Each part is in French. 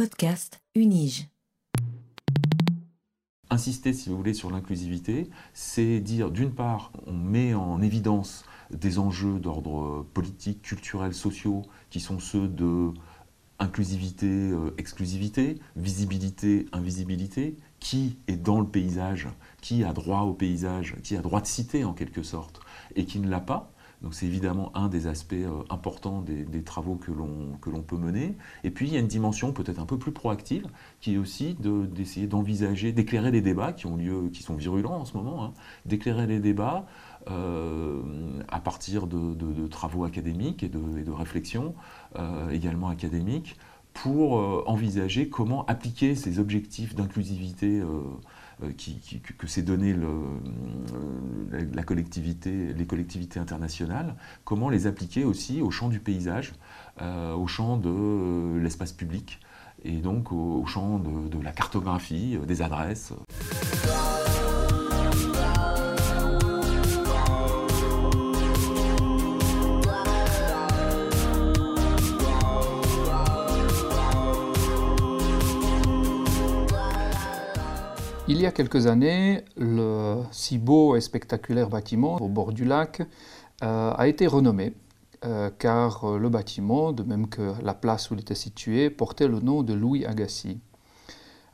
Podcast Unige. Insister, si vous voulez, sur l'inclusivité, c'est dire, d'une part, on met en évidence des enjeux d'ordre politique, culturel, sociaux, qui sont ceux de inclusivité, euh, exclusivité, visibilité, invisibilité, qui est dans le paysage, qui a droit au paysage, qui a droit de citer en quelque sorte, et qui ne l'a pas. Donc c'est évidemment un des aspects euh, importants des, travaux que l'on peut mener. Et puis il y a une dimension peut-être un peu plus proactive, qui est aussi d'essayer d'envisager, d'éclairer les débats qui ont lieu, qui sont virulents en ce moment, hein, d'éclairer les débats euh, à partir de, travaux académiques et de, réflexions euh, également académiques pour envisager comment appliquer ces objectifs d'inclusivité euh, que s'est donné euh, la collectivité, les collectivités internationales, comment les appliquer aussi au champ du paysage, euh, au champ de l'espace public et donc au, champ de la cartographie, des adresses. Il y a quelques années, le si beau et spectaculaire bâtiment au bord du lac euh, a été renommé euh, car le bâtiment, de même que la place où il était situé, portait le nom de Louis Agassiz.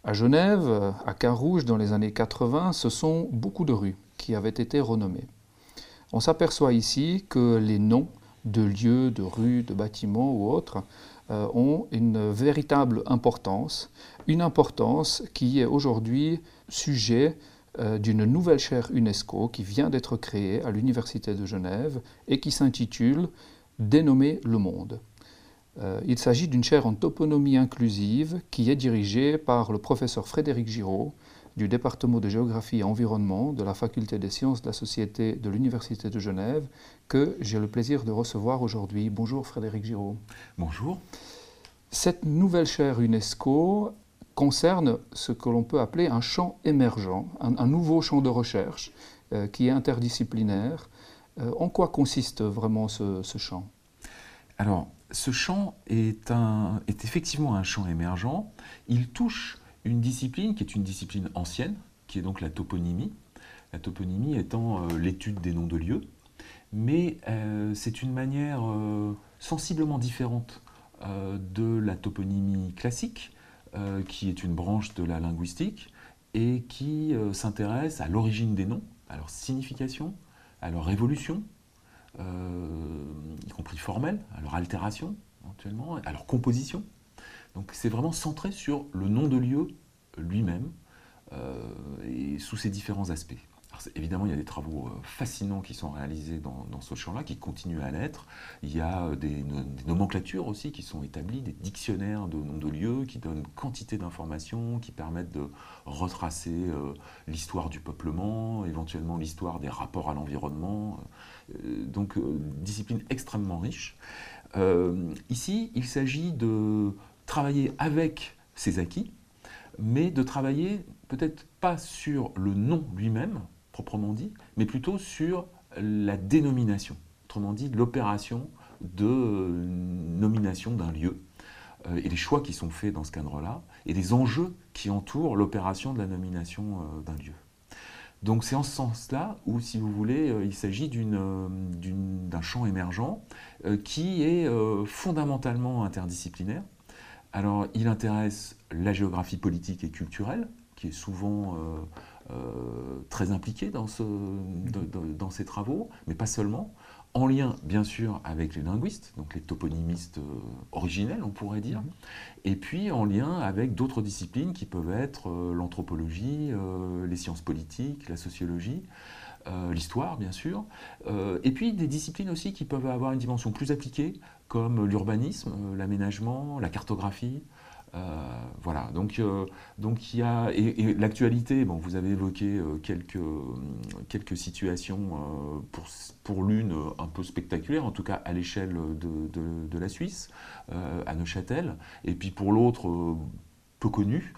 À Genève, à Carouge, dans les années 80, ce sont beaucoup de rues qui avaient été renommées. On s'aperçoit ici que les noms de lieux, de rues, de bâtiments ou autres euh, ont une véritable importance, une importance qui est aujourd'hui sujet euh, d'une nouvelle chaire UNESCO qui vient d'être créée à l'Université de Genève et qui s'intitule Dénommer le monde. Euh, il s'agit d'une chaire en toponymie inclusive qui est dirigée par le professeur Frédéric Giraud du département de géographie et environnement de la faculté des sciences de la société de l'Université de Genève que j'ai le plaisir de recevoir aujourd'hui. Bonjour Frédéric Giraud. Bonjour. Cette nouvelle chaire UNESCO concerne ce que l'on peut appeler un champ émergent, un, nouveau champ de recherche euh, qui est interdisciplinaire. Euh, en quoi consiste vraiment ce, champ? Alors, ce champ est, un, est effectivement un champ émergent. Il touche une discipline qui est une discipline ancienne, qui est donc la toponymie. La toponymie étant euh, l'étude des noms de lieux, mais c'est une manière sensiblement différente de la toponymie classique, euh, qui est une branche de la linguistique et qui euh, s'intéresse à l'origine des noms, à leur signification, à leur évolution, euh, y compris formelle, à leur altération éventuellement, à leur composition. Donc c'est vraiment centré sur le nom de lieu lui-même et sous ses différents aspects évidemment, il y a des travaux euh, fascinants qui sont réalisés dans, ce champ-là, qui continuent à l'être. Il y a euh, des, nomenclatures aussi qui sont établies, des dictionnaires de noms de lieux qui donnent quantité d'informations, qui permettent de retracer euh, l'histoire du peuplement, éventuellement l'histoire des rapports à l'environnement. donc, discipline extrêmement riche. ici, il s'agit de travailler avec ces acquis, mais de travailler peut-être pas sur le nom lui-même, proprement dit, mais plutôt sur la dénomination, autrement dit l'opération de euh, nomination d'un lieu euh, et les choix qui sont faits dans ce cadre-là et les enjeux qui entourent l'opération de la nomination euh, d'un lieu. Donc c'est en ce sens-là où, si vous voulez, il s'agit d'un champ émergent qui est fondamentalement interdisciplinaire. Alors il intéresse la géographie politique et culturelle, qui est souvent euh, très impliqué dans, ce, dans, ces travaux, mais pas seulement, en lien bien sûr avec les linguistes, donc les toponymistes euh, originels on pourrait dire, mhm. et puis en lien avec d'autres disciplines qui peuvent être euh, l'anthropologie, les sciences politiques, la sociologie, l'histoire bien sûr, et puis des disciplines aussi qui peuvent avoir une dimension plus appliquée, comme l'urbanisme, l'aménagement, la cartographie, euh, voilà, donc, euh, donc il y a. Et, l'actualité, bon, vous avez évoqué euh, quelques, quelques situations pour, pour l'une un peu spectaculaire, en tout cas à l'échelle de, de, la Suisse, à Neuchâtel, et puis pour l'autre peu connue.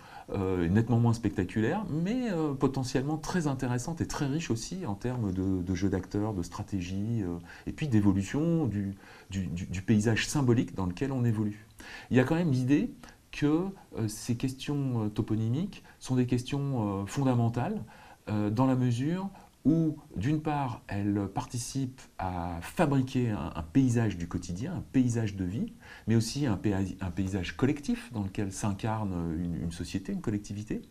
nettement moins spectaculaire, mais potentiellement très intéressante et très riche aussi en termes de, de jeu d'acteurs, de stratégie, et puis d'évolution du, du, du, paysage symbolique dans lequel on évolue. Il y a quand même l'idée que ces questions toponymiques sont des questions fondamentales dans la mesure où, d'une part, elles participent à fabriquer un, paysage du quotidien, un paysage de vie, mais aussi un, paysage collectif dans lequel s'incarne une, société, une collectivité.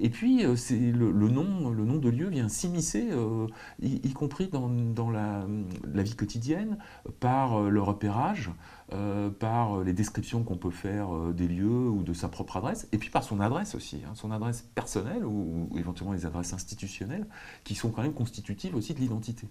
Et puis, euh, c'est le, nom, le nom de lieu vient s'immiscer, euh, y, compris dans, la, vie quotidienne, par euh, le repérage, par les descriptions qu'on peut faire des lieux ou de sa propre adresse, et puis par son adresse aussi, hein, son adresse personnelle ou, éventuellement les adresses institutionnelles, qui sont quand même constitutives aussi de l'identité.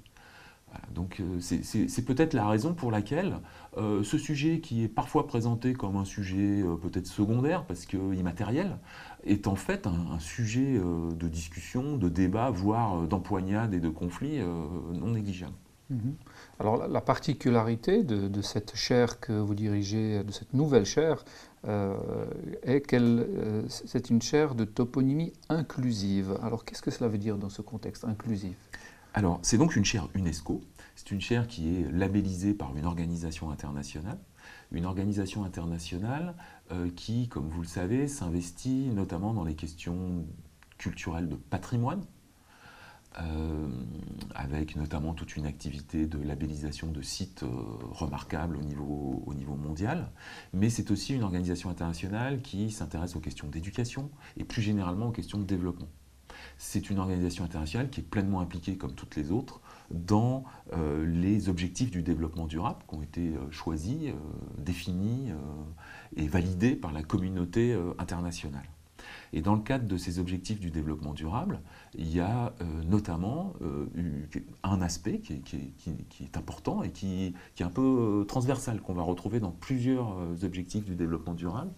Donc euh, c'est peut-être la raison pour laquelle euh, ce sujet qui est parfois présenté comme un sujet euh, peut-être secondaire parce que immatériel est en fait un, sujet de discussion, de débat, voire d'empoignade et de conflit non négligeable. Mhm. Alors la, particularité de, cette chaire que vous dirigez, de cette nouvelle chaire, est qu'elle c'est une chaire de toponymie inclusive. Alors qu'est-ce que cela veut dire dans ce contexte inclusif? Alors, c'est donc une chaire UNESCO. C'est une chaire qui est labellisée par une organisation internationale. Une organisation internationale euh, qui, comme vous le savez, s'investit notamment dans les questions culturelles de patrimoine, euh, avec notamment toute une activité de labellisation de sites euh, remarquables au niveau, au niveau mondial. Mais c'est aussi une organisation internationale qui s'intéresse aux questions d'éducation et plus généralement aux questions de développement. C'est une organisation internationale qui est pleinement impliquée, comme toutes les autres, dans euh, les objectifs du développement durable qui ont été choisis, définis et validés par la communauté internationale. Et dans le cadre de ces objectifs du développement durable, il y a notamment un aspect qui est, important et qui, est un peu transversal, qu'on va retrouver dans plusieurs objectifs du développement durable,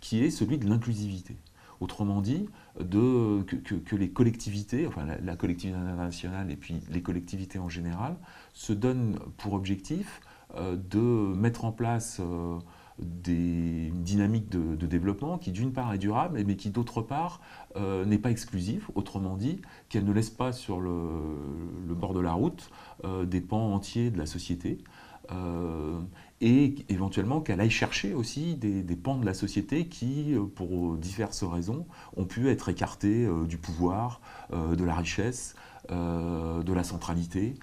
qui est celui de l'inclusivité. Autrement dit, que, les collectivités, enfin la, collectivité internationale et puis les collectivités en général, se donnent pour objectif euh, de mettre en place euh, des, une dynamique de, développement qui d'une part est durable, mais qui d'autre part euh, n'est pas exclusive, autrement dit, qu'elle ne laisse pas sur le, bord de la route des pans entiers de la société et éventuellement qu'elle aille chercher aussi des, pans de la société qui, euh, pour diverses raisons, ont pu être écartés euh, du pouvoir, euh, de la richesse, de la centralité,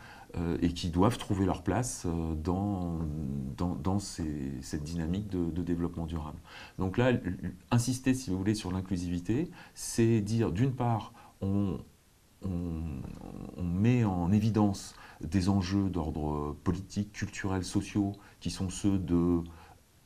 et qui doivent trouver leur place dans, dans, cette dynamique de, développement durable. Donc là, insister, si vous voulez, sur l'inclusivité, c'est dire, d'une part, on, on, met en évidence des enjeux d'ordre politique, culturel, sociaux, qui sont ceux de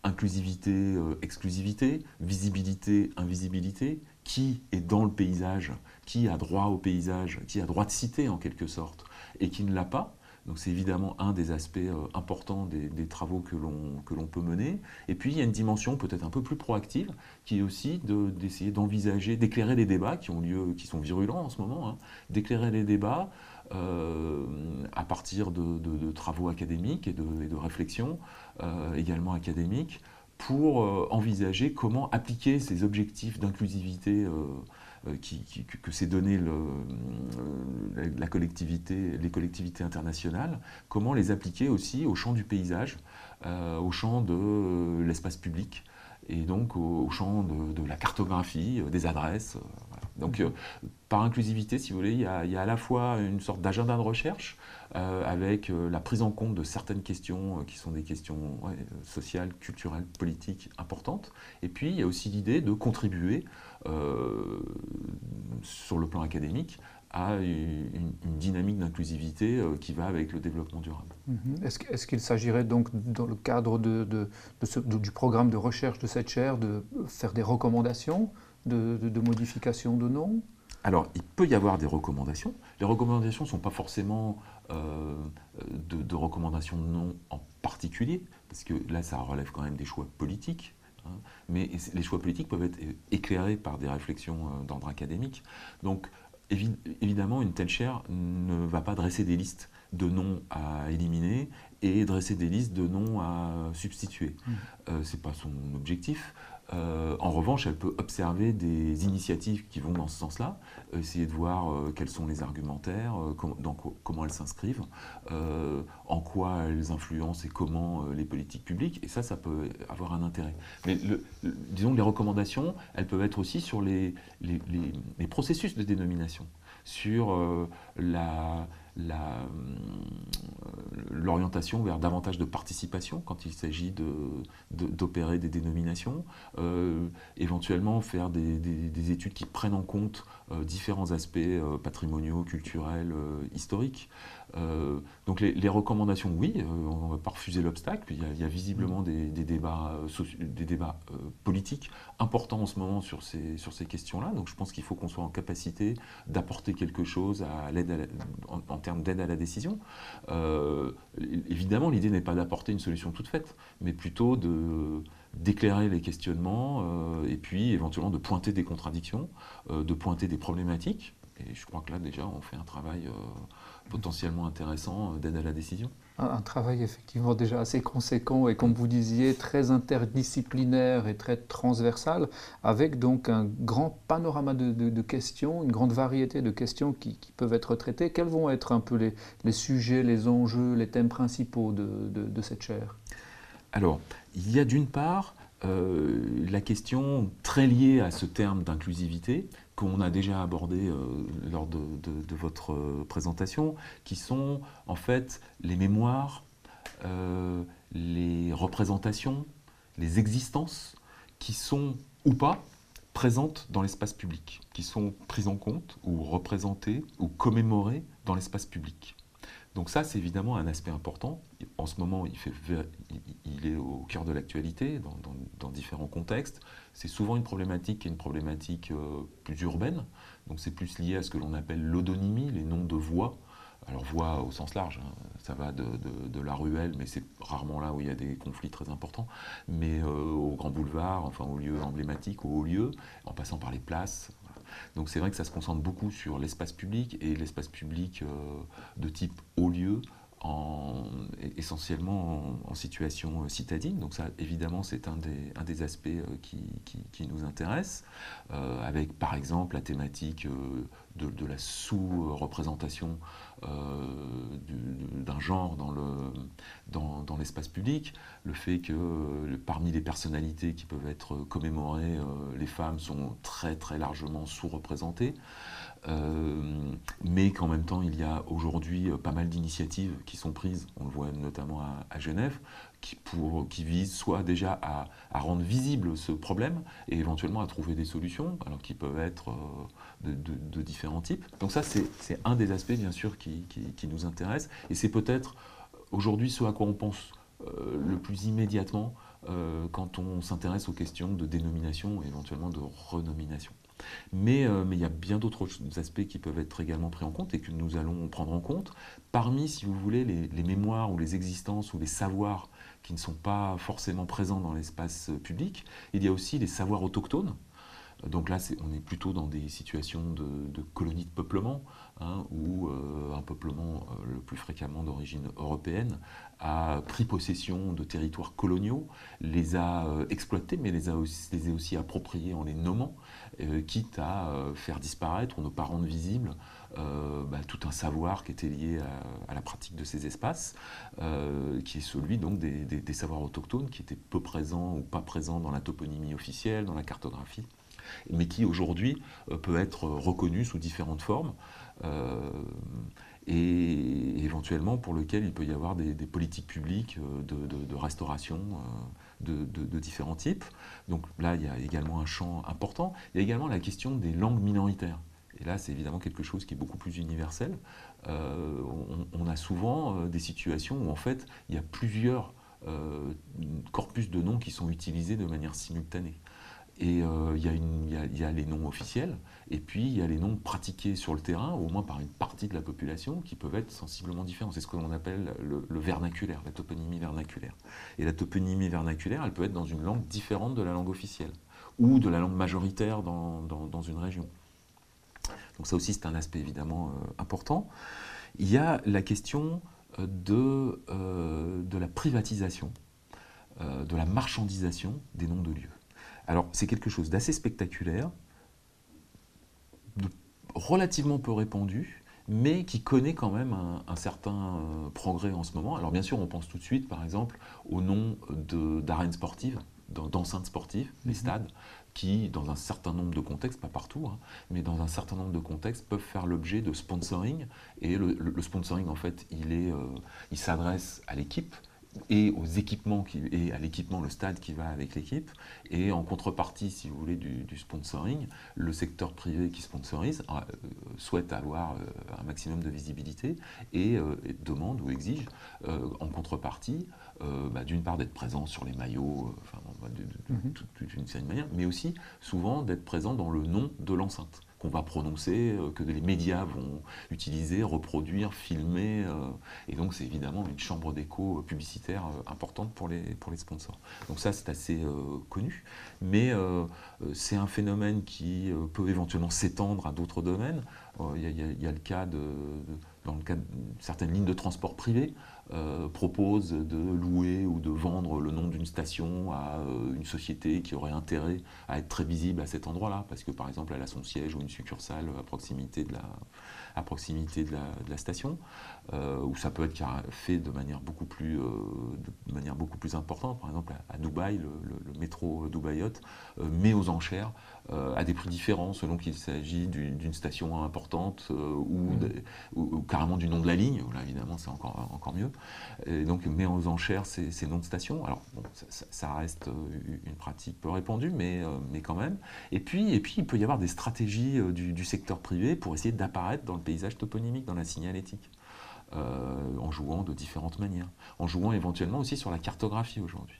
inclusivité, euh, exclusivité, visibilité, invisibilité, qui est dans le paysage, qui a droit au paysage, qui a droit de citer en quelque sorte, et qui ne l'a pas. Donc c'est évidemment un des aspects euh, importants des, travaux que l'on peut mener. Et puis il y a une dimension peut-être un peu plus proactive, qui est aussi d'essayer d'envisager, d'éclairer les débats qui ont lieu, qui sont virulents en ce moment, hein, d'éclairer les débats euh, à partir de, travaux académiques et de, réflexions euh, également académiques pour envisager comment appliquer ces objectifs d'inclusivité euh, que s'est donné euh, la collectivité, les collectivités internationales, comment les appliquer aussi au champ du paysage, euh, au champ de l'espace public et donc au, champ de, la cartographie, des adresses. Donc mhm. par inclusivité, si vous voulez, il y, a, à la fois une sorte d'agenda de recherche avec la prise en compte de certaines questions qui sont des questions sociales, culturelles, politiques importantes, et puis il y a aussi l'idée de contribuer euh, sur le plan académique, à une, dynamique d'inclusivité euh, qui va avec le développement durable. Mhm. Est-ce qu'il s'agirait donc, dans le cadre du programme de recherche de cette chaire, de faire des recommandations de, modification de nom Alors, il peut y avoir des recommandations. Les recommandations ne sont pas forcément euh, de, recommandations de nom en particulier, parce que là, ça relève quand même des choix politiques. Hein. Mais les choix politiques peuvent être éclairés par des réflexions euh, d'ordre académique. Donc, évidemment, une telle chaire ne va pas dresser des listes de noms à éliminer et dresser des listes de noms à substituer. Mmh. Euh, Ce n'est pas son objectif. Euh, en revanche, elle peut observer des initiatives qui vont dans ce sens-là, essayer de voir euh, quels sont les argumentaires, comment elles s'inscrivent, en quoi elles influencent et comment les politiques publiques, et ça, ça peut avoir un intérêt. Mais disons que les recommandations, elles peuvent être aussi sur les processus de dénomination sur euh, la, euh, l'orientation vers davantage de participation quand il s'agit d'opérer des dénominations, euh, éventuellement faire des, études qui prennent en compte différents aspects patrimoniaux, culturels, historiques. Euh, donc les, recommandations, oui, euh, on ne va pas refuser l'obstacle. Il, y a visiblement des, débats, euh, des débats politiques importants en ce moment sur ces, sur ces questions-là. Donc je pense qu'il faut qu'on soit en capacité d'apporter quelque chose à l'aide en, en, termes d'aide à la décision. évidemment, l'idée n'est pas d'apporter une solution toute faite, mais plutôt de d'éclairer les questionnements et puis éventuellement de pointer des contradictions, de pointer des problématiques. Et je crois que là déjà on fait un travail potentiellement intéressant euh, d'aide à la décision. Un, travail effectivement déjà assez conséquent et comme vous disiez très interdisciplinaire et très transversal avec donc un grand panorama de, questions, une grande variété de questions qui, peuvent être traitées. Quels vont être un peu les, les sujets, les enjeux, les thèmes principaux de, de cette chaire? Alors, il y a d'une part euh, la question très liée à ce terme d'inclusivité, qu'on a déjà abordé euh, lors de, votre euh, présentation, qui sont en fait les mémoires, euh, les représentations, les existences qui sont ou pas présentes dans l'espace public, qui sont prises en compte ou représentées ou commémorées dans l'espace public. Donc ça, c'est évidemment un aspect important. En ce moment, il, est au cœur de l'actualité, dans, différents contextes. C'est souvent une problématique qui est une problématique euh, plus urbaine. Donc c'est plus lié à ce que l'on appelle l'odonymie, les noms de voies. Alors voies au sens large, hein. ça va de, la ruelle, mais c'est rarement là où il y a des conflits très importants, mais euh, au grand boulevard, enfin aux lieux emblématiques, aux hauts lieux, en passant par les places, donc c'est vrai que ça se concentre beaucoup sur l'espace public et l'espace public euh, de type haut lieu, essentiellement en, situation euh, citadine. Donc ça, évidemment, c'est un des, aspects euh, qui, nous intéresse, avec par exemple la thématique de, la sous-représentation d'un genre dans l'espace public, le fait que parmi les personnalités qui peuvent être commémorées, les femmes sont très très largement sous-représentées. Euh, mais qu'en même temps, il y a aujourd'hui euh, pas mal d'initiatives qui sont prises, on le voit notamment à, Genève, qui, pour, qui visent soit déjà à, rendre visible ce problème et éventuellement à trouver des solutions, alors qui peuvent être euh, de, différents types. Donc ça, c'est un des aspects, bien sûr, qui, nous intéresse, et c'est peut-être aujourd'hui ce à quoi on pense le plus immédiatement quand on s'intéresse aux questions de dénomination et éventuellement de renomination. Euh, mais, il y a bien d'autres aspects qui peuvent être également pris en compte et que nous allons prendre en compte. Parmi, si vous voulez, les, mémoires ou les existences ou les savoirs qui ne sont pas forcément présents dans l'espace public, il y a aussi les savoirs autochtones. Donc là, on est plutôt dans des situations de, de colonies de peuplement, hein, où euh, un peuplement euh, le plus fréquemment d'origine européenne a pris possession de territoires coloniaux, les a exploités, mais les a aussi, appropriés en les nommant. Euh, quitte à euh, faire disparaître ou ne pas rendre visible euh, bah, tout un savoir qui était lié à, la pratique de ces espaces, qui est celui donc des, savoirs autochtones qui étaient peu présents ou pas présents dans la toponymie officielle, dans la cartographie, mais qui aujourd'hui peut être reconnu sous différentes formes et éventuellement pour lequel il peut y avoir des, politiques publiques de restauration de, différents types. Donc là, il y a également un champ important. Il y a également la question des langues minoritaires. Et là, c'est évidemment quelque chose qui est beaucoup plus universel. Euh, on, a souvent euh, des situations où en fait, il y a plusieurs euh, corpus de noms qui sont utilisés de manière simultanée. Et euh, il y, a les noms officiels, et puis il y a les noms pratiqués sur le terrain, au moins par une partie de la population, qui peuvent être sensiblement différents. C'est ce que l'on appelle le, vernaculaire, la toponymie vernaculaire. Et la toponymie vernaculaire, elle peut être dans une langue différente de la langue officielle, ou de la langue majoritaire dans, une région. Donc ça aussi, c'est un aspect évidemment euh, important. il y a la question de, de la privatisation, de la marchandisation des noms de lieux. Alors c'est quelque chose d'assez spectaculaire, de relativement peu répandu, mais qui connaît quand même un, certain euh, progrès en ce moment. Alors bien sûr, on pense tout de suite, par exemple, au nom d'arènes sportives, d'enceintes sportives, les mhm. stades, qui, dans un certain nombre de contextes, pas partout, hein, mais dans un certain nombre de contextes, peuvent faire l'objet de sponsoring. Et le, sponsoring, en fait, il, euh, il s'adresse à l'équipe, et aux équipements qui, et à l'équipement, le stade qui va avec l'équipe. Et en contrepartie, si vous voulez, du, sponsoring, le secteur privé qui sponsorise euh, souhaite avoir euh, un maximum de visibilité et, euh, demande ou exige en contrepartie, bah, d'une part d'être présent sur les maillots, enfin, toute une série de manières, mais aussi souvent d'être présent dans le nom de l'enceinte qu'on va prononcer, euh, que les médias vont utiliser, reproduire, filmer. Euh, et donc c'est évidemment une chambre d'écho publicitaire euh, importante pour les, pour les sponsors. Donc ça c'est assez connu, mais c'est un phénomène qui peut éventuellement s'étendre à d'autres domaines. Il y, a, le cas de, dans le cas de certaines lignes de transport privées. Euh, propose de louer ou de vendre le nom d'une station à euh, une société qui aurait intérêt à être très visible à cet endroit-là, parce que par exemple elle a son siège ou une succursale à proximité de la, à proximité de la, station, euh, où ça peut être fait de manière beaucoup plus, de manière beaucoup plus importante. Par exemple à, Dubaï, le, métro Dubaïot met aux enchères à des prix différents selon qu'il s'agit d'une station importante ou, mmh. carrément du nom de la ligne. Là évidemment c'est encore, encore mieux et donc met aux enchères ces, noms de stations. Alors ça, reste euh, une pratique peu répandue, mais, euh, mais quand même. Et puis, et puis il peut y avoir des stratégies euh, du, secteur privé pour essayer d'apparaître dans le paysage toponymique, dans la signalétique. en jouant de différentes manières, en jouant éventuellement aussi sur la cartographie aujourd'hui.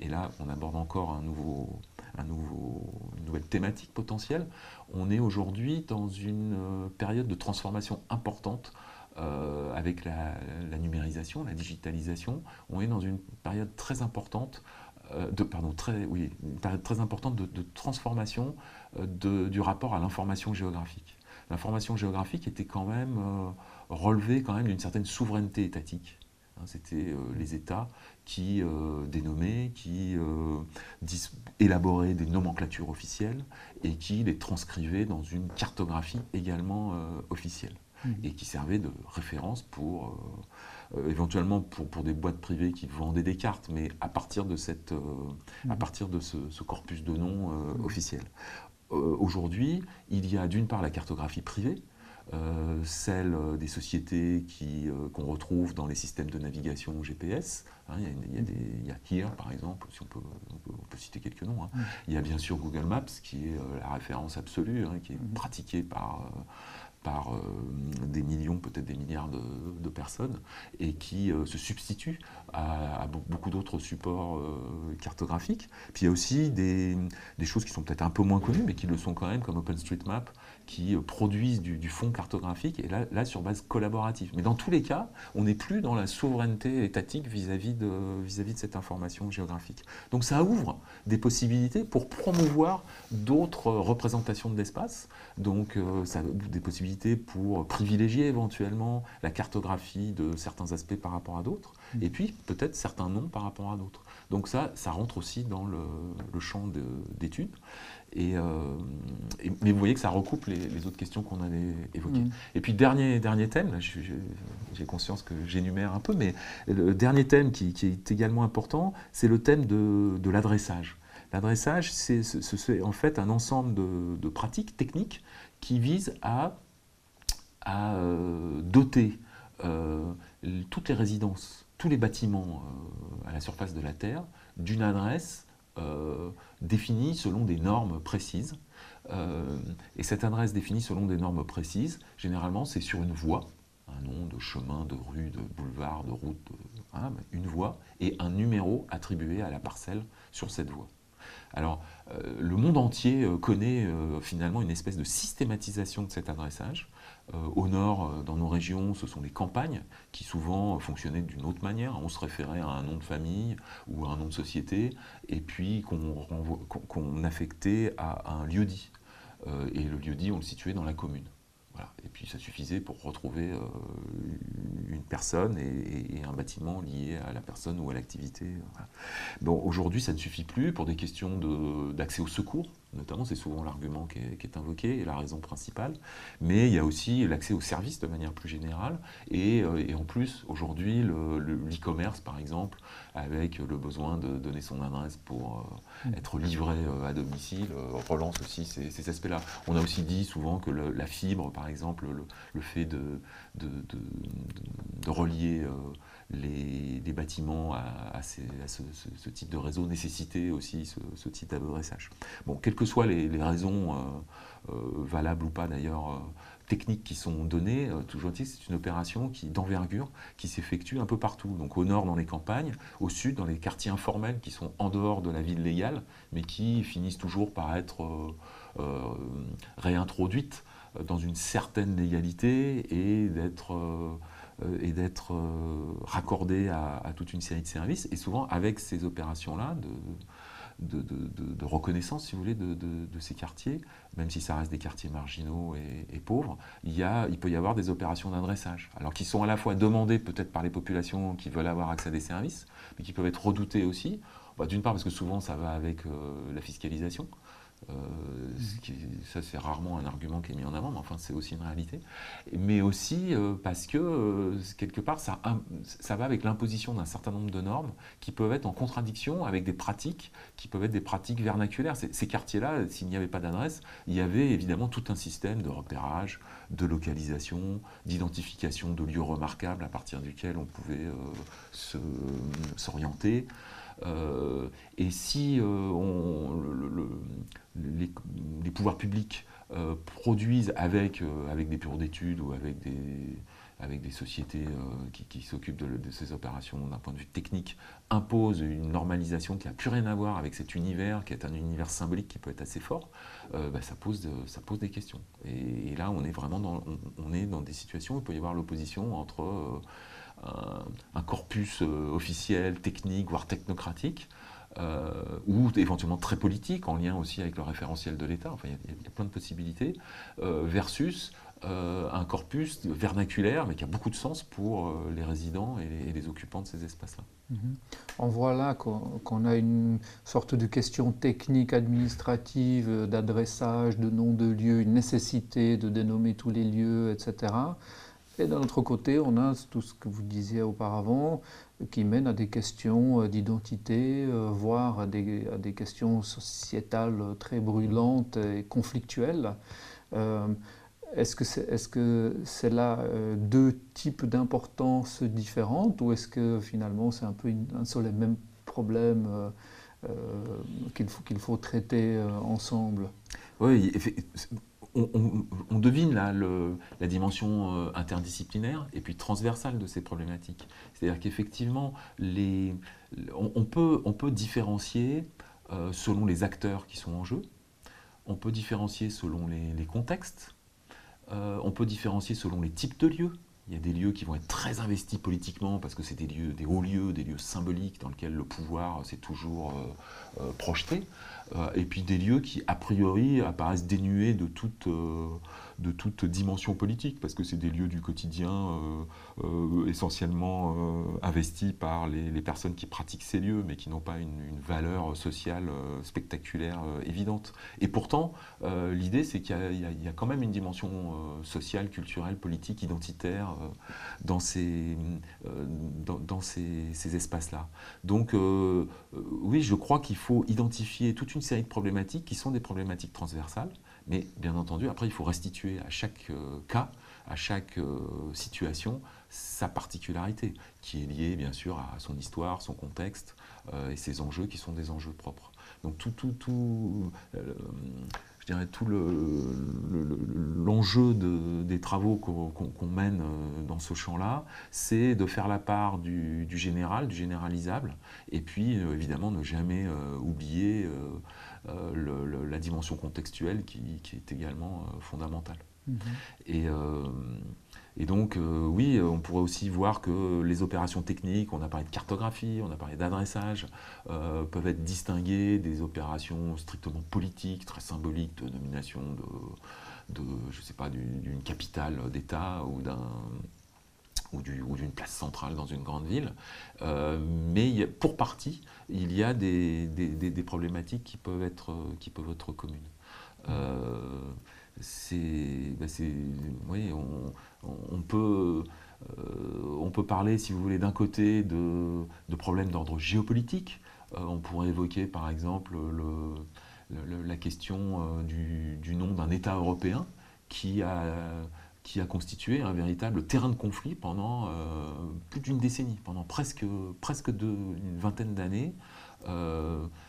et là, on aborde encore un nouveau, un nouveau, une nouvelle thématique potentielle. On est aujourd'hui dans une période de transformation importante euh, avec la, numérisation, la digitalisation, on est dans une période très importante, euh, de, pardon, très, oui, très importante de, transformation euh, du rapport à l'information géographique. L'information géographique était quand même relevée quand même d'une certaine souveraineté étatique. Hein, c'était les États qui dénommaient, qui élaboraient des nomenclatures officielles et qui les transcrivaient dans une cartographie également officielle. Mhm. et qui servait de référence pour, euh, euh, éventuellement pour, pour, des boîtes privées qui vendaient des cartes, mais à partir de, cette, euh, à mhm. partir de ce, corpus de noms mhm. officiel. Aujourd'hui, il y a d'une part la cartographie privée, celle des sociétés qu'on retrouve dans les systèmes de navigation GPS. Hein, il, y a il, y a des, il, y a Here, par exemple, si on peut, on peut, citer quelques noms. Hein. Il y a bien sûr Google Maps, qui est la référence absolue, hein, qui est pratiquée par par euh, des millions, peut-être des milliards de, personnes, et qui euh, se substitue à, beaucoup d'autres supports euh, cartographiques. Puis il y a aussi des, choses qui sont peut-être un peu moins connues, mais qui le sont quand même, comme OpenStreetMap, qui produisent du, fond cartographique, et là, sur base collaborative. Mais dans tous les cas, on n'est plus dans la souveraineté étatique vis-à-vis de, cette information géographique. Donc ça ouvre des possibilités pour promouvoir d'autres représentations de l'espace, donc ça ouvre des possibilités pour privilégier éventuellement la cartographie de certains aspects par rapport à d'autres, mm. et puis peut-être certains noms par rapport à d'autres. Donc ça, ça rentre aussi dans le, champ d'études. Euh, et, mais vous voyez que ça recoupe les, autres questions qu'on avait évoquées. Mm. Et puis dernier, dernier thème, j'ai conscience que j'énumère un peu, mais le dernier thème qui, est également important, c'est le thème de, de l'adressage. L'adressage, c'est en fait un ensemble de, de, pratiques techniques qui visent à à euh, doter euh, toutes les résidences, tous les bâtiments euh, à la surface de la Terre d'une adresse définie selon des normes précises. et cette adresse définie selon des normes précises, généralement, c'est sur une voie, un nom de chemin, de rue, de boulevard, de route, hein, une voie, et un numéro attribué à la parcelle sur cette voie. Alors, le monde entier connaît finalement une espèce de systématisation de cet adressage, euh, au nord, euh, dans nos régions, ce sont les campagnes qui souvent fonctionnaient d'une autre manière. On se référait à un nom de famille ou à un nom de société, et puis qu'on affectait à un lieu-dit. Euh, et le lieu-dit, on le situait dans la commune. Et puis ça suffisait pour retrouver euh, une personne et, un bâtiment lié à la personne ou à l'activité. Aujourd'hui, ça ne suffit plus pour des questions d'accès au secours, notamment, c'est souvent l'argument qui, est invoqué et la raison principale. Mais il y a aussi l'accès aux services de manière plus générale. Et, euh, en plus, aujourd'hui, l'e-commerce, par exemple, avec le besoin de donner son adresse pour euh, mm. être livré à domicile, relance aussi ces, aspects-là. On a aussi dit souvent que la fibre, par exemple, le, fait de, de, relier euh, les, bâtiments à, ce, type de réseau nécessitait aussi ce, type d'adressage. Bon, quelles que soient les, raisons euh, euh, valables ou pas d'ailleurs, techniques qui sont données, toujours dit, c'est une opération qui d'envergure qui s'effectue un peu partout. Donc au nord dans les campagnes, au sud dans les quartiers informels qui sont en dehors de la ville légale, mais qui finissent toujours par être réintroduites dans une certaine légalité et d'être euh, et d'être euh, raccordé à, toute une série de services, et souvent avec ces opérations-là de, de, reconnaissance, si vous voulez, de, ces quartiers, même si ça reste des quartiers marginaux et, pauvres, il, y a, il peut y avoir des opérations d'adressage, alors qui sont à la fois demandées peut-être par les populations qui veulent avoir accès à des services, mais qui peuvent être redoutées aussi, bah, d'une part parce que souvent ça va avec euh, la fiscalisation, euh, ça, c'est rarement un argument qui est mis en avant, mais enfin, c'est aussi une réalité. Mais aussi euh, parce que, euh, quelque part, ça, ça va avec l'imposition d'un certain nombre de normes qui peuvent être en contradiction avec des pratiques qui peuvent être des pratiques vernaculaires. Ces, quartiers-là, s'il n'y avait pas d'adresse, il y avait évidemment tout un système de repérage, de localisation, d'identification de lieux remarquables à partir duquel on pouvait s'orienter. Euh, et si euh, les, pouvoirs publics euh, produisent avec, avec des bureaux d'études ou avec des, avec des sociétés qui, s'occupent de, ces opérations d'un point de vue technique, imposent une normalisation qui n'a plus rien à voir avec cet univers, qui est un univers symbolique qui peut être assez fort, bah, ça, pose, ça pose des questions. Et, là, on est vraiment dans, on, est dans des situations où il peut y avoir l'opposition entre un, corpus euh, officiel, technique, voire technocratique, euh, ou éventuellement très politique, en lien aussi avec le référentiel de l'État, enfin il y, a plein de possibilités, euh, versus un corpus vernaculaire, mais qui a beaucoup de sens pour les résidents et les, occupants de ces espaces-là. Mhm. On voit là qu'on a une sorte de question technique, administrative, d'adressage, de nom de lieu, une nécessité de dénommer tous les lieux, etc. Et d'un autre côté, on a tout ce que vous disiez auparavant, qui mène à des questions euh, d'identité, euh, voire à des, questions sociétales très brûlantes et conflictuelles. Euh, est-ce que c'est est -ce là deux types d'importance différentes ou est-ce que finalement c'est un peu un seul et même problème qu'il faut, qu'il faut traiter ensemble? Oui, on, devine là la dimension euh, interdisciplinaire et puis transversale de ces problématiques. C'est-à-dire qu'effectivement, on, peut, différencier euh, selon les acteurs qui sont en jeu, on peut différencier selon les, contextes, euh, on peut différencier selon les types de lieux. Il y a des lieux qui vont être très investis politiquement parce que c'est des lieux, des hauts lieux, des lieux symboliques dans lesquels le pouvoir s'est toujours projeté. Euh, et puis des lieux qui, a priori, apparaissent dénués de toute, euh, de toute dimension politique, parce que c'est des lieux du quotidien euh, euh, essentiellement euh, investis par les, personnes qui pratiquent ces lieux, mais qui n'ont pas une, valeur sociale spectaculaire évidente. Et pourtant, l'idée, c'est qu'il y, a quand même une dimension sociale, culturelle, politique, identitaire dans ces, espaces-là. Donc, oui, je crois qu'il faut identifier toute une série de problématiques qui sont des problématiques transversales mais bien entendu, après, il faut restituer à chaque euh, cas, à chaque euh, situation, sa particularité, qui est liée bien sûr à son histoire, son contexte euh, et ses enjeux qui sont des enjeux propres. Donc tout, tout, tout je dirais tout l'enjeu des travaux qu'on mène dans ce champ-là, c'est de faire la part du, du, général, du généralisable, et puis évidemment ne jamais oublier euh, la dimension contextuelle qui, est également euh, fondamentale. Mhm. Et, euh, Et donc, oui, on pourrait aussi voir que les opérations techniques, on a parlé de cartographie, on a parlé d'adressage, peuvent être distinguées des opérations strictement politiques, très symboliques, de nomination de, de je sais pas, d'une capitale d'État ou d'un ou d'une place centrale dans une grande ville. Euh, mais pour partie, il y a des, des, problématiques qui peuvent être, qui peuvent être communes. Euh, c'est, bah oui, on, on peut, euh, on peut parler, si vous voulez, d'un côté de, problèmes d'ordre géopolitique. Euh, on pourrait évoquer, par exemple, la question euh, du, nom d'un État européen qui a, qui a constitué un véritable terrain de conflit pendant plus d'une décennie, pendant presque, presque une vingtaine d'années.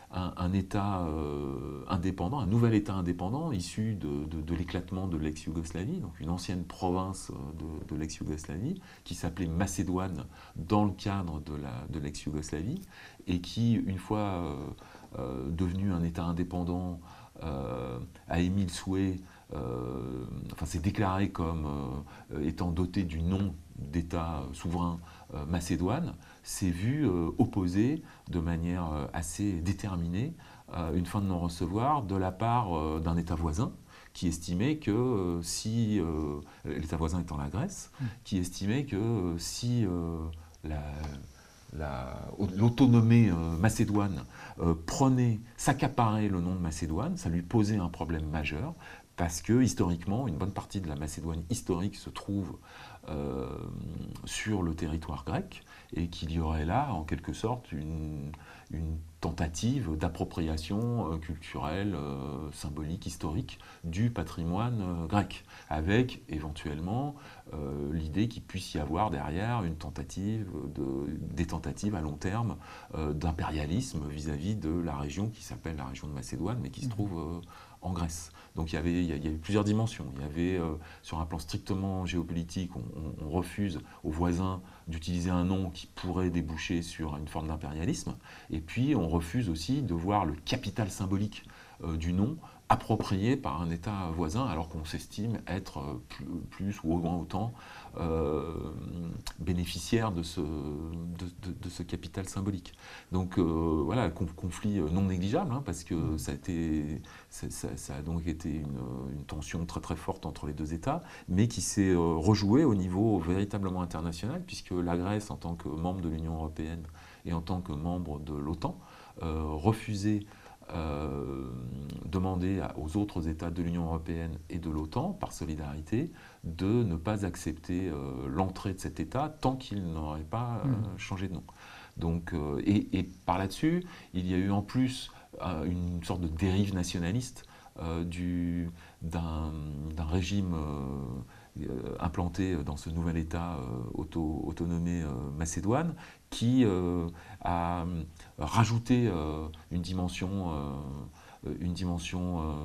Un, État euh, indépendant, un nouvel État indépendant issu de, l'éclatement de l'ex-Yougoslavie, donc une ancienne province euh, de, l'ex-Yougoslavie, qui s'appelait Macédoine dans le cadre de l'ex-Yougoslavie, et qui, une fois euh, devenu un État indépendant, a émis le souhait, enfin s'est déclaré comme étant doté du nom d'État souverain Macédoine, s'est vu euh, opposer de manière euh, assez déterminée euh, une fin de non-recevoir de la part d'un État voisin qui estimait que si, l'État voisin étant la Grèce, mmh. qui estimait que si l'autonomie macédoine prenait, s'accaparait le nom de Macédoine, ça lui posait un problème majeur, parce que historiquement, une bonne partie de la Macédoine historique se trouve sur le territoire grec, et qu'il y aurait là, en quelque sorte, une, tentative d'appropriation euh, culturelle, euh, symbolique, historique du patrimoine euh, grec, avec éventuellement l'idée qu'il puisse y avoir derrière une tentative des tentatives à long terme d'impérialisme vis-à-vis de la région qui s'appelle la région de Macédoine, mais qui se mmh. trouve Grèce. Donc il y avait, il y avait plusieurs dimensions. Il y avait, euh, sur un plan strictement géopolitique, on, refuse aux voisins d'utiliser un nom qui pourrait déboucher sur une forme d'impérialisme. Et puis on refuse aussi de voir le capital symbolique euh, du nom approprié par un État voisin alors qu'on s'estime être euh, plus, ou au moins autant euh, bénéficiaire de ce, de, ce, capital symbolique. Donc euh, voilà, conflit non négligeable, hein, parce que mmh. ça a, été, ça, a donc été une, tension très très forte entre les deux États, mais qui s'est rejouée au niveau véritablement international, puisque la Grèce, en tant que membre de l'Union européenne et en tant que membre de l'OTAN, refusait euh, demander aux autres États de l'Union européenne et de l'OTAN, par solidarité, de ne pas accepter euh, l'entrée de cet État tant qu'il n'aurait pas euh, mmh. changé de nom. Donc, et, par là-dessus, il y a eu en plus une sorte de dérive nationaliste d'un régime implanté dans ce nouvel État auto, autonomé Macédoine, qui a rajouté une dimension, une dimension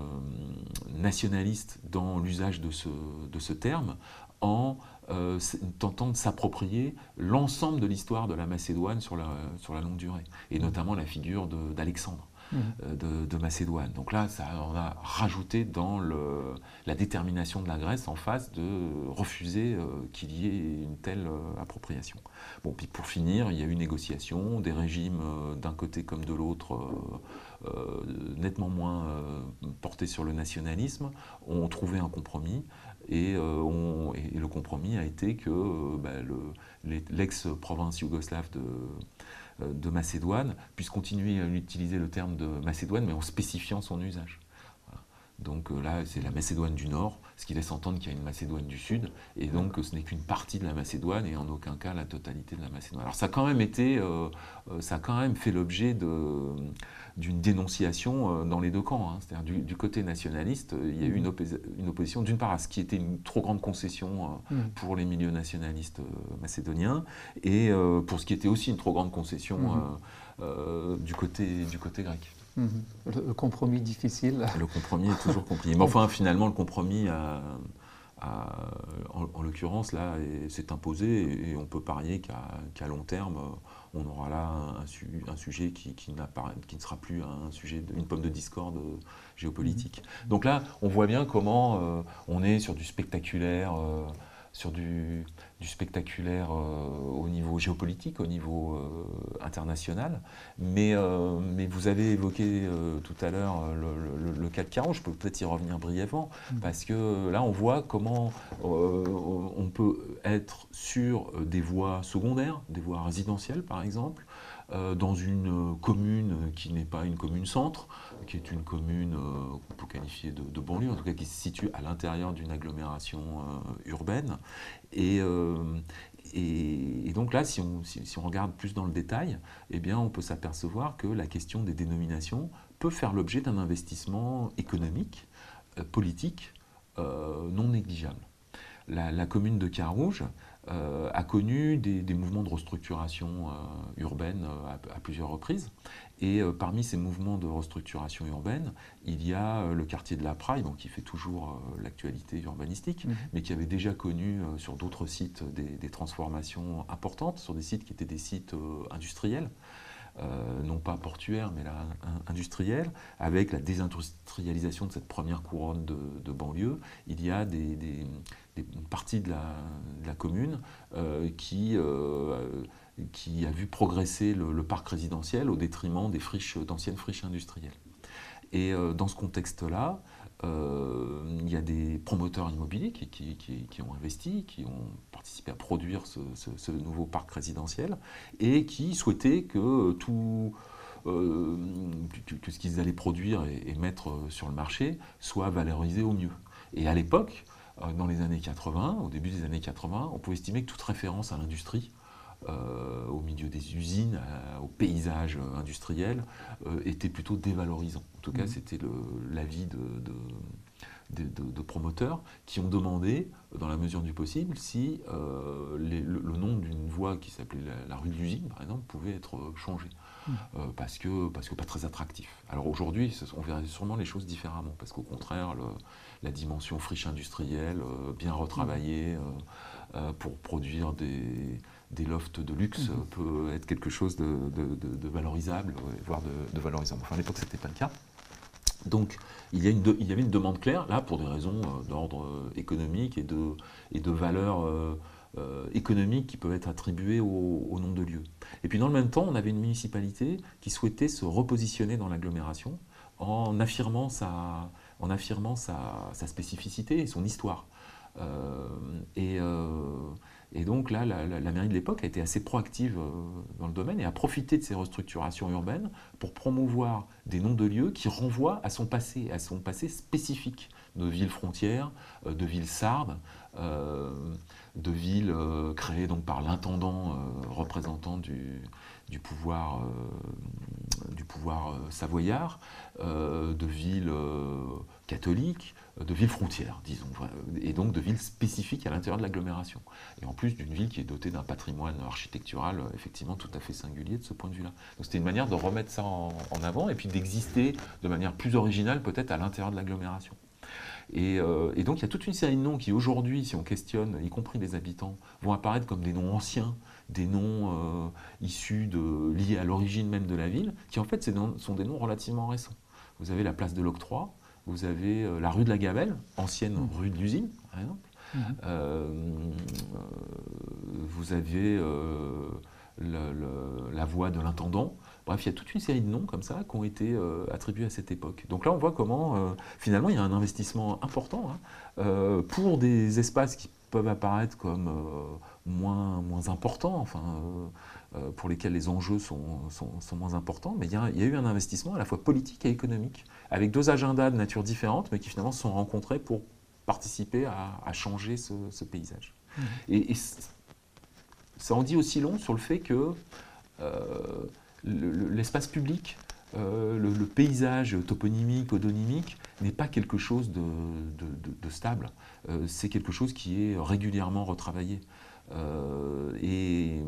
nationaliste dans l'usage de ce, de ce terme en tentant de s'approprier l'ensemble de l'histoire de la Macédoine sur la, sur la longue durée, et notamment la figure d'Alexandre. Euh, de, Macédoine. Donc là, ça on a rajouté dans la détermination de la Grèce en face de refuser euh, qu'il y ait une telle euh, appropriation. Bon, puis pour finir, il y a eu négociation, des régimes d'un côté comme de l'autre. nettement moins portés sur le nationalisme, ont trouvé un compromis et, le compromis a été que bah, l'ex-province yougoslave de, de Macédoine puisse continuer à utiliser le terme de Macédoine, mais en spécifiant son usage. Donc euh, là, c'est la Macédoine du Nord, ce qui laisse entendre qu'il y a une Macédoine du Sud, et donc ce n'est qu'une partie de la Macédoine et en aucun cas la totalité de la Macédoine. Alors ça a quand même été, euh, ça a quand même fait l'objet d'une dénonciation dans les deux camps. Hein. C'est-à-dire du, côté nationaliste, il y a eu une, une opposition d'une part à ce qui était une trop grande concession mmh. pour les milieux nationalistes macédoniens, et pour ce qui était aussi une trop grande concession mmh. du, côté, du côté grec. Le, compromis difficile. Le compromis est toujours compliqué. Mais enfin, finalement, le compromis, en, l'occurrence, là, s'est imposé et on peut parier qu'à long terme, on aura là un, sujet qui, qui, qui, ne sera plus un sujet, une pomme de discorde géopolitique. Mhm. Donc là, on voit bien comment euh, on est sur du spectaculaire. Euh, sur du, spectaculaire au niveau géopolitique, au niveau international. Mais, mais vous avez évoqué tout à l'heure le, cas de Caron, je peux peut-être y revenir brièvement, mm. parce que là on voit comment on peut être sur des voies secondaires, des voies résidentielles par exemple, euh, dans une commune qui n'est pas une commune centre, qui est une commune euh, qu'on peut qualifier de, banlieue, en tout cas qui se situe à l'intérieur d'une agglomération euh, urbaine. Et, donc là, si on, regarde plus dans le détail, eh bien, on peut s'apercevoir que la question des dénominations peut faire l'objet d'un investissement économique, politique, non négligeable. La, la, commune de Carouge, euh, a connu des, mouvements de restructuration euh, urbaine euh, à, plusieurs reprises. Et parmi ces mouvements de restructuration urbaine, il y a le quartier de la Praille, qui fait toujours l'actualité urbanistique, mhm. mais qui avait déjà connu sur d'autres sites des, transformations importantes, sur des sites qui étaient des sites industriels. Non pas portuaires, mais là, industriels, avec la désindustrialisation de cette première couronne de, banlieue, il y a des, une partie de la, commune euh, qui, euh, qui a vu progresser le, parc résidentiel au détriment des friches, d'anciennes friches industrielles. Et euh, dans ce contexte-là, il y a des promoteurs immobiliers qui, ont investi, qui ont participé à produire ce, nouveau parc résidentiel et qui souhaitaient que tout, que ce qu'ils allaient produire et, et, mettre sur le marché soit valorisé au mieux. Et à l'époque, euh, dans les années 80, au début des années 80, on pouvait estimer que toute référence à l'industrie, euh, au milieu des usines, au paysage industriel, euh, était plutôt dévalorisant. En tout cas, mmh. c'était l'avis de, de, promoteurs qui ont demandé, dans la mesure du possible, si le, nom d'une voie qui s'appelait la, rue de l'usine, par exemple, pouvait être changé. Mmh. parce, que, parce que pas très attractif. Alors aujourd'hui, on verrait sûrement les choses différemment, parce qu'au contraire, le, la dimension friche industrielle, euh, bien retravaillée, euh, euh, pour produire des, lofts de luxe mhm. peut être quelque chose de, valorisable, voire de, valorisant. Enfin, à l'époque, ce n'était pas le cas. Donc, il y, avait une demande claire, là, pour des raisons d'ordre économique et de, et de valeur économique qui peuvent être attribuées au, nom de lieu. Et puis, dans le même temps, on avait une municipalité qui souhaitait se repositionner dans l'agglomération en affirmant sa, en affirmant sa, spécificité et son histoire. Euh, euh, et, donc là, la, mairie de l'époque a été assez proactive euh, dans le domaine et a profité de ces restructurations urbaines pour promouvoir des noms de lieux qui renvoient à son passé, à son passé spécifique de villes frontières, de villes sardes, de villes créées donc par l'intendant représentant du, pouvoir, euh, du pouvoir euh, savoyard, euh, de villes catholiques, de villes frontières, disons, et donc de villes spécifiques à l'intérieur de l'agglomération. Et en plus d'une ville qui est dotée d'un patrimoine architectural effectivement tout à fait singulier de ce point de vue-là. Donc c'était une manière de remettre ça en, avant et puis d'exister de manière plus originale peut-être à l'intérieur de l'agglomération. Et, et, donc il y a toute une série de noms qui aujourd'hui, si on questionne, y compris les habitants, vont apparaître comme des noms anciens, des noms euh, issus de, liés à l'origine même de la ville, qui en fait sont des noms relativement récents. Vous avez la place de l'Octroi, vous avez euh, la rue de la Gabelle, ancienne mmh. rue de l'usine, par exemple. Mmh. Euh, vous avez la voie de l'intendant. Bref, il y a toute une série de noms comme ça qui ont été attribués à cette époque. Donc là, on voit comment, finalement, il y a un investissement important hein, pour des espaces qui peuvent apparaître comme moins, moins importants, enfin, euh, euh, pour lesquels les enjeux sont, sont, moins importants, mais il y, a, eu un investissement à la fois politique et économique, avec deux agendas de nature différente, mais qui finalement se sont rencontrés pour participer à, changer ce, paysage. Mmh. Et, ça en dit aussi long sur le fait que euh, l'espace public, le, paysage toponymique, odonymique, n'est pas quelque chose de, de stable. c'est quelque chose qui est régulièrement retravaillé. Euh, et,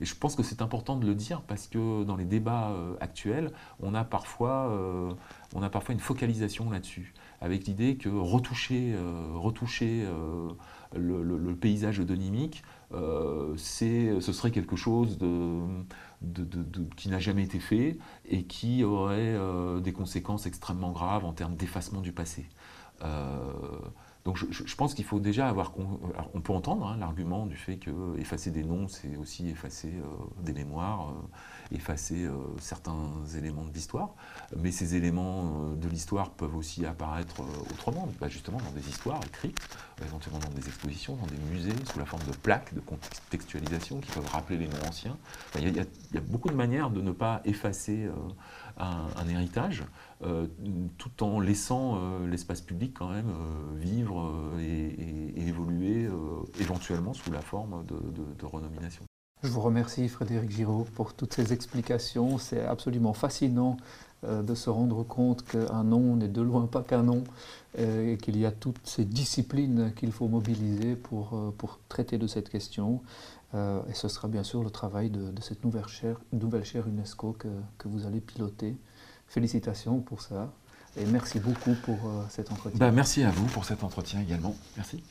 je pense que c'est important de le dire parce que dans les débats euh, actuels, on a parfois, euh, on a parfois une focalisation là-dessus, avec l'idée que retoucher, retoucher le, paysage odonymique, ce serait quelque chose qui n'a jamais été fait et qui aurait des conséquences extrêmement graves en termes d'effacement du passé. Donc je, pense qu'il faut déjà avoir... On peut entendre hein, l'argument du fait que effacer des noms, c'est aussi effacer des mémoires, effacer certains éléments de l'histoire. Mais ces éléments de l'histoire peuvent aussi apparaître autrement, bah, justement dans des histoires écrites, éventuellement dans des expositions, dans des musées, sous la forme de plaques de contextualisation qui peuvent rappeler les noms anciens. Il y, a beaucoup de manières de ne pas effacer un, héritage, euh, tout en laissant euh, l'espace public quand même euh, vivre et, évoluer éventuellement sous la forme de, renomination. Je vous remercie Frédéric Giraud pour toutes ces explications. C'est absolument fascinant de se rendre compte qu'un nom n'est de loin pas qu'un nom et qu'il y a toutes ces disciplines qu'il faut mobiliser pour, traiter de cette question. Et ce sera bien sûr le travail de, cette nouvelle chaire, UNESCO que, vous allez piloter. Félicitations pour ça. Et merci beaucoup pour euh, cet entretien. Bah, merci à vous pour cet entretien également. Merci.